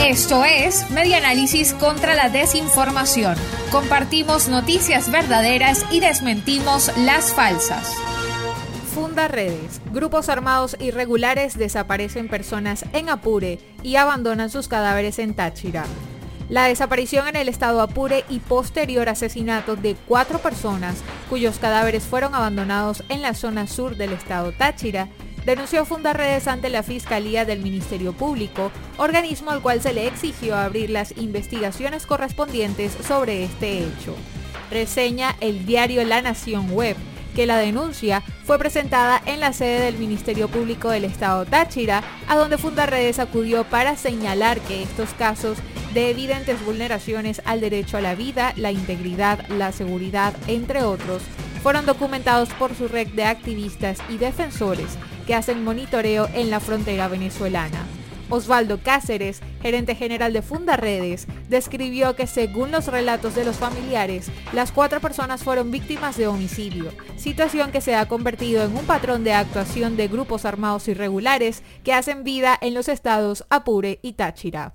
Esto es Media Análisis contra la Desinformación. Compartimos noticias verdaderas y desmentimos las falsas. Funda Redes. Grupos armados irregulares desaparecen personas en Apure y abandonan sus cadáveres en Táchira. La desaparición en el estado Apure y posterior asesinato de cuatro personas cuyos cadáveres fueron abandonados en la zona sur del estado Táchira denunció Fundarredes ante la Fiscalía del Ministerio Público, organismo al cual se le exigió abrir las investigaciones correspondientes sobre este hecho. Reseña el diario La Nación Web que la denuncia fue presentada en la sede del Ministerio Público del Estado Táchira, a donde Fundarredes acudió para señalar que estos casos de evidentes vulneraciones al derecho a la vida, la integridad, la seguridad, entre otros, fueron documentados por su red de activistas y defensores que hacen monitoreo en la frontera venezolana. Osvaldo Cáceres, gerente general de Fundaredes, describió que según los relatos de los familiares, las cuatro personas fueron víctimas de homicidio, situación que se ha convertido en un patrón de actuación de grupos armados irregulares que hacen vida en los estados Apure y Táchira.